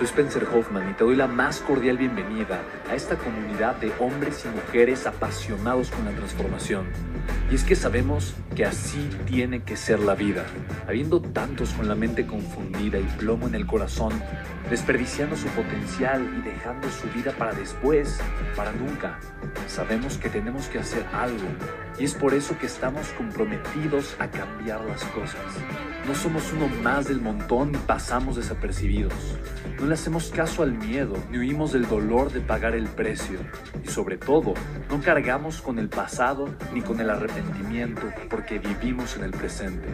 Soy Spencer Hoffman y te doy la más cordial bienvenida a esta comunidad de hombres y mujeres apasionados con la transformación. Y es que sabemos que así tiene que ser la vida, habiendo tantos con la mente confundida y plomo en el corazón, desperdiciando su potencial y dejando su vida para después, para nunca. Sabemos que tenemos que hacer algo y es por eso que estamos comprometidos a cambiar las cosas. No somos uno más del montón y pasamos desapercibidos. No le hacemos caso al miedo ni huimos del dolor de pagar el precio. Y sobre todo, no cargamos con el pasado ni con el arrepentimiento porque vivimos en el presente.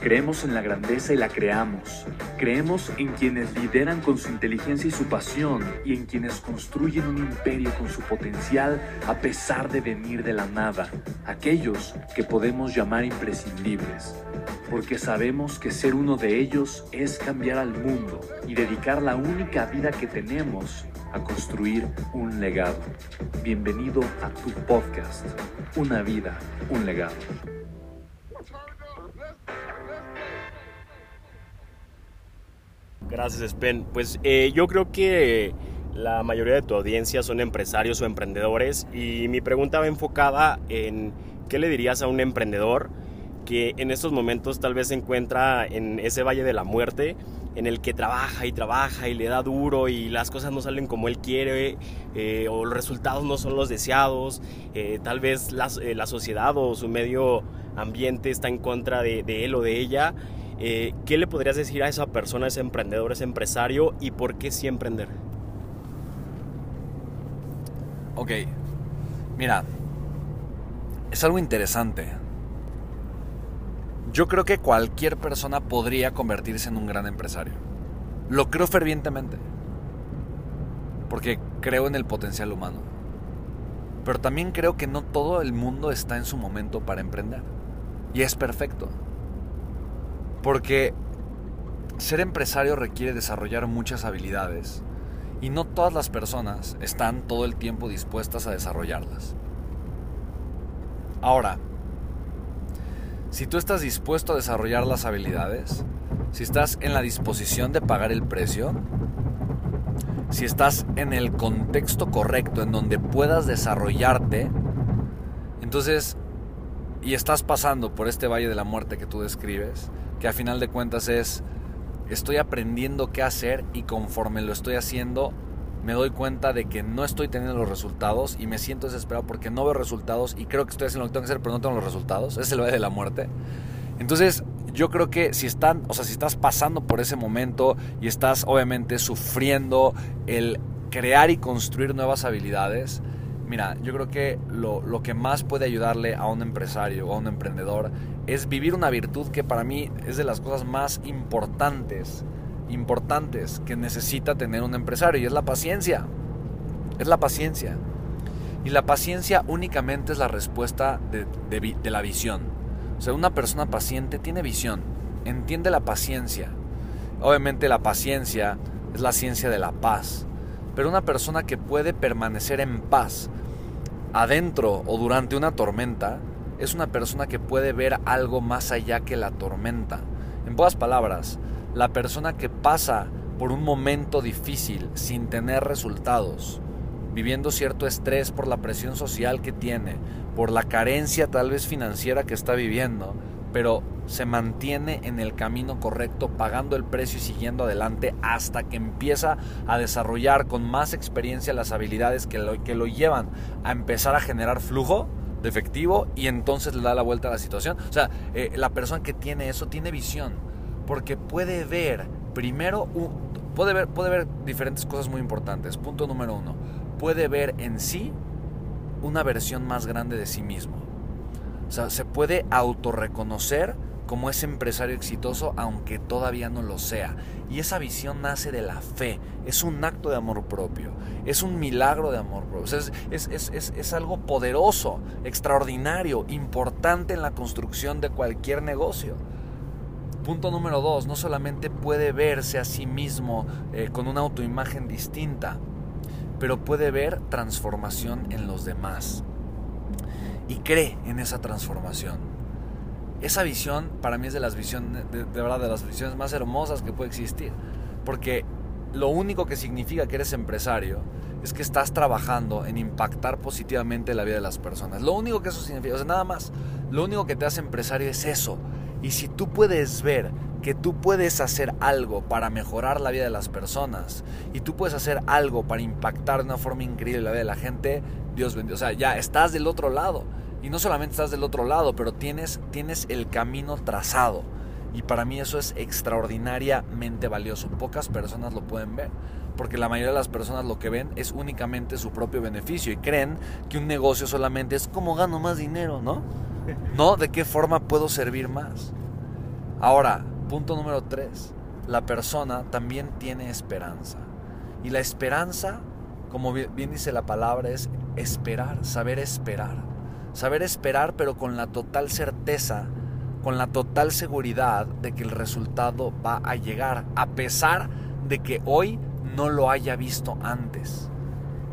Creemos en la grandeza y la creamos. Creemos en quienes lideran con su inteligencia y su pasión y en quienes construyen un imperio con su potencial a pesar de venir de la nada. Aquellos que podemos llamar imprescindibles porque sabemos que ser uno de ellos es cambiar al mundo y dedicar la única vida que tenemos construir un legado. Bienvenido a tu podcast, Una vida, un legado. Gracias, Spen. Pues eh, yo creo que la mayoría de tu audiencia son empresarios o emprendedores y mi pregunta va enfocada en qué le dirías a un emprendedor que en estos momentos tal vez se encuentra en ese valle de la muerte, en el que trabaja y trabaja y le da duro y las cosas no salen como él quiere eh, o los resultados no son los deseados, eh, tal vez eh, la, sociedad o su medio ambiente está en contra de, él o de ella. ¿Qué le podrías decir a esa persona, ese emprendedor, a ese empresario y por qué sí emprender? Ok, mira, es algo interesante yo creo que cualquier persona podría convertirse en un gran empresario. Lo creo fervientemente. Porque creo en el potencial humano. Pero también creo que no todo el mundo está en su momento para emprender. Y es perfecto. Porque ser empresario requiere desarrollar muchas habilidades. Y no todas las personas están todo el tiempo dispuestas a desarrollarlas. Ahora, si tú estás dispuesto a desarrollar las habilidades, si estás en la disposición de pagar el precio, si estás en el contexto correcto en donde puedas desarrollarte, entonces, y estás pasando por este valle de la muerte que tú describes, que a final de cuentas es, estoy aprendiendo qué hacer y conforme lo estoy haciendo, me doy cuenta de que no estoy teniendo los resultados y me siento desesperado porque no veo resultados y creo que estoy haciendo lo que tengo que hacer, pero no tengo los resultados. Es el valle de la muerte. Entonces, yo creo que si están, o sea, si estás pasando por ese momento y estás obviamente sufriendo el crear y construir nuevas habilidades, mira, yo creo que lo, lo, que más puede ayudarle a un empresario o a un emprendedor es vivir una virtud que para mí es de las cosas más importantes importantes que necesita tener un empresario y es la paciencia. Es la paciencia. Y la paciencia únicamente es la respuesta de, la visión. O sea, una persona paciente tiene visión, entiende la paciencia. Obviamente la paciencia es la ciencia de la paz. Pero una persona que puede permanecer en paz adentro o durante una tormenta es una persona que puede ver algo más allá que la tormenta. En pocas palabras, la persona que pasa por un momento difícil sin tener resultados, viviendo cierto estrés por la presión social que tiene, por la carencia tal vez financiera que está viviendo, pero se mantiene en el camino correcto, pagando el precio y siguiendo adelante hasta que empieza a desarrollar con más experiencia las habilidades que lo, que lo llevan a empezar a generar flujo de efectivo y entonces le da la vuelta a la situación. O sea, eh, la persona que tiene eso tiene visión, porque puede ver primero, puede, ver, puede ver diferentes cosas muy importantes. Punto número uno, puede ver en sí una versión más grande de sí mismo. O sea, se puede autorreconocer como ese empresario exitoso, aunque todavía no lo sea. Y esa visión nace de la fe, es un acto de amor propio, es un milagro de amor propio, es, es, es, algo poderoso, extraordinario, importante en la construcción de cualquier negocio. Punto número dos, no solamente puede verse a sí mismo eh, con una autoimagen distinta, pero puede ver transformación en los demás. Y cree en esa transformación esa visión para mí es de las visiones, de, verdad, de las visiones más hermosas que puede existir. Porque lo único que significa que eres empresario es que estás trabajando en impactar positivamente la vida de las personas. Lo único que eso significa, o sea, nada más, lo único que te hace empresario es eso. Y si tú puedes ver que tú puedes hacer algo para mejorar la vida de las personas y tú puedes hacer algo para impactar de una forma increíble la vida de la gente, Dios bendiga. O sea, ya estás del otro lado. Y no solamente estás del otro lado, pero tienes, tienes el camino trazado. Y para mí eso es extraordinariamente valioso. Pocas personas lo pueden ver. Porque la mayoría de las personas lo que ven es únicamente su propio beneficio y creen que un negocio solamente es cómo gano más dinero, ¿no? No, de qué forma puedo servir más. Ahora, punto número tres. La persona también tiene esperanza. Y la esperanza, como bien dice la palabra, es esperar, saber esperar. Saber esperar pero con la total certeza, con la total seguridad de que el resultado va a llegar, a pesar de que hoy no lo haya visto antes.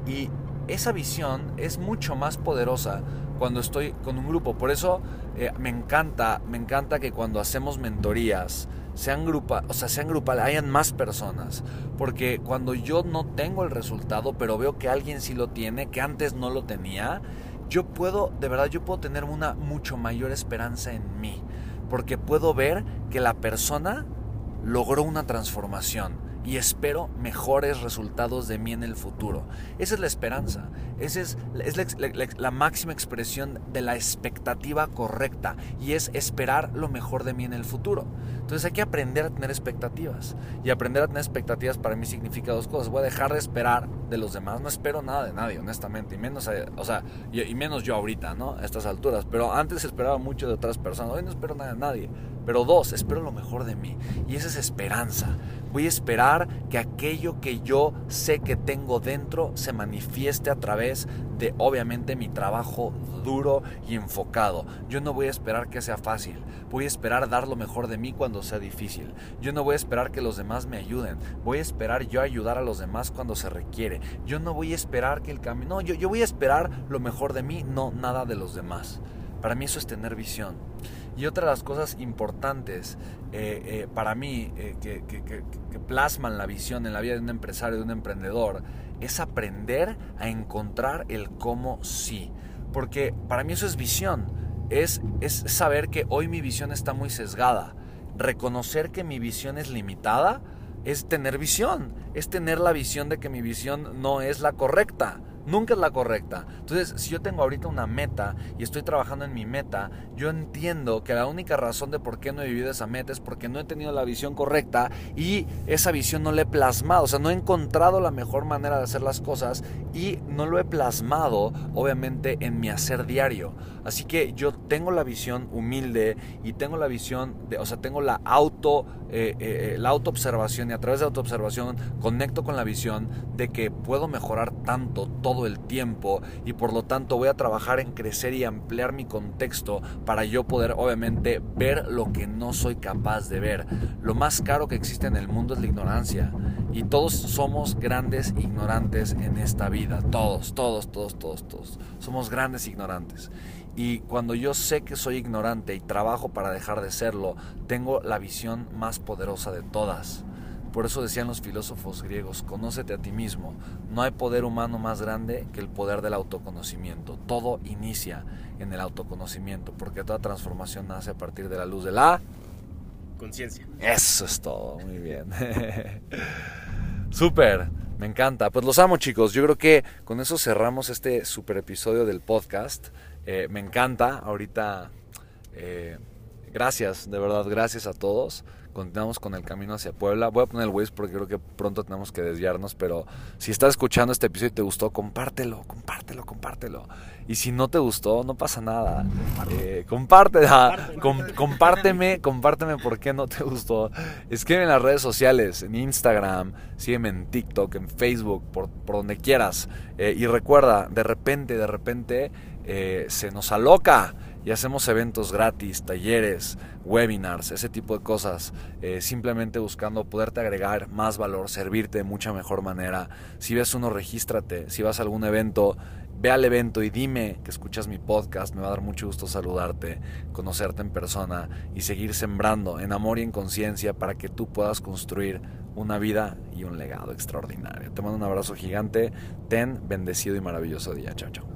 Y esa visión es mucho más poderosa cuando estoy con un grupo. Por eso eh, me encanta, me encanta que cuando hacemos mentorías, sean grupa, o sea, sean grupales, hayan más personas. Porque cuando yo no tengo el resultado, pero veo que alguien sí lo tiene, que antes no lo tenía, yo puedo, de verdad, yo puedo tener una mucho mayor esperanza en mí, porque puedo ver que la persona logró una transformación y espero mejores resultados de mí en el futuro. Esa es la esperanza, esa es, la, máxima expresión de la expectativa correcta y es esperar lo mejor de mí en el futuro. Entonces hay que aprender a tener expectativas y aprender a tener expectativas para mí significa dos cosas. Voy a dejar de esperar de los demás, no espero nada de nadie, honestamente, y menos, eh, o sea, y, menos yo ahorita, ¿no? A estas alturas, pero antes esperaba mucho de otras personas, hoy no espero nada de nadie. Pero dos, espero lo mejor de mí. Y esa es esperanza. Voy a esperar que aquello que yo sé que tengo dentro se manifieste a través de obviamente mi trabajo duro y enfocado. Yo no voy a esperar que sea fácil. Voy a esperar dar lo mejor de mí cuando sea difícil. Yo no voy a esperar que los demás me ayuden. Voy a esperar yo ayudar a los demás cuando se requiere. Yo no voy a esperar que el camino... No, yo, yo voy a esperar lo mejor de mí, no nada de los demás. Para mí eso es tener visión. Y otra de las cosas importantes eh, eh, para mí eh, que, que, plasman la visión en la vida de un empresario, de un emprendedor, es aprender a encontrar el cómo sí. Porque para mí eso es visión. Es, es saber que hoy mi visión está muy sesgada. Reconocer que mi visión es limitada es tener visión. Es tener la visión de que mi visión no es la correcta nunca es la correcta. Entonces, si yo tengo ahorita una meta y estoy trabajando en mi meta, yo entiendo que la única razón de por qué no he vivido esa meta es porque no he tenido la visión correcta y esa visión no la he plasmado, o sea, no he encontrado la mejor manera de hacer las cosas y no lo he plasmado, obviamente, en mi hacer diario. Así que yo tengo la visión humilde y tengo la visión, de, o sea, tengo la auto, eh, eh, eh, la autoobservación y a través de autoobservación conecto con la visión de que puedo mejorar tanto todo el tiempo y por lo tanto voy a trabajar en crecer y ampliar mi contexto para yo poder obviamente ver lo que no soy capaz de ver. Lo más caro que existe en el mundo es la ignorancia y todos somos grandes ignorantes en esta vida, todos, todos, todos, todos, todos. Somos grandes ignorantes. Y cuando yo sé que soy ignorante y trabajo para dejar de serlo, tengo la visión más poderosa de todas. Por eso decían los filósofos griegos, conócete a ti mismo. No hay poder humano más grande que el poder del autoconocimiento. Todo inicia en el autoconocimiento, porque toda transformación nace a partir de la luz de la conciencia. Eso es todo, muy bien. Súper, me encanta. Pues los amo chicos, yo creo que con eso cerramos este super episodio del podcast. Eh, me encanta, ahorita, eh, gracias, de verdad, gracias a todos continuamos con el camino hacia Puebla. Voy a poner el Waze porque creo que pronto tenemos que desviarnos, pero si estás escuchando este episodio y te gustó, compártelo, compártelo, compártelo. Y si no te gustó, no pasa nada. Eh, comparte, compárteme, compárteme por qué no te gustó. Escribe en las redes sociales, en Instagram, sígueme en TikTok, en Facebook, por, donde quieras. Eh, y recuerda, de repente, de repente, eh, se nos aloca y hacemos eventos gratis, talleres, webinars, ese tipo de cosas, eh, simplemente buscando poderte agregar más valor, servirte de mucha mejor manera. Si ves uno, regístrate. Si vas a algún evento, ve al evento y dime que escuchas mi podcast. Me va a dar mucho gusto saludarte, conocerte en persona y seguir sembrando en amor y en conciencia para que tú puedas construir una vida y un legado extraordinario. Te mando un abrazo gigante. Ten bendecido y maravilloso día. Chao, chao.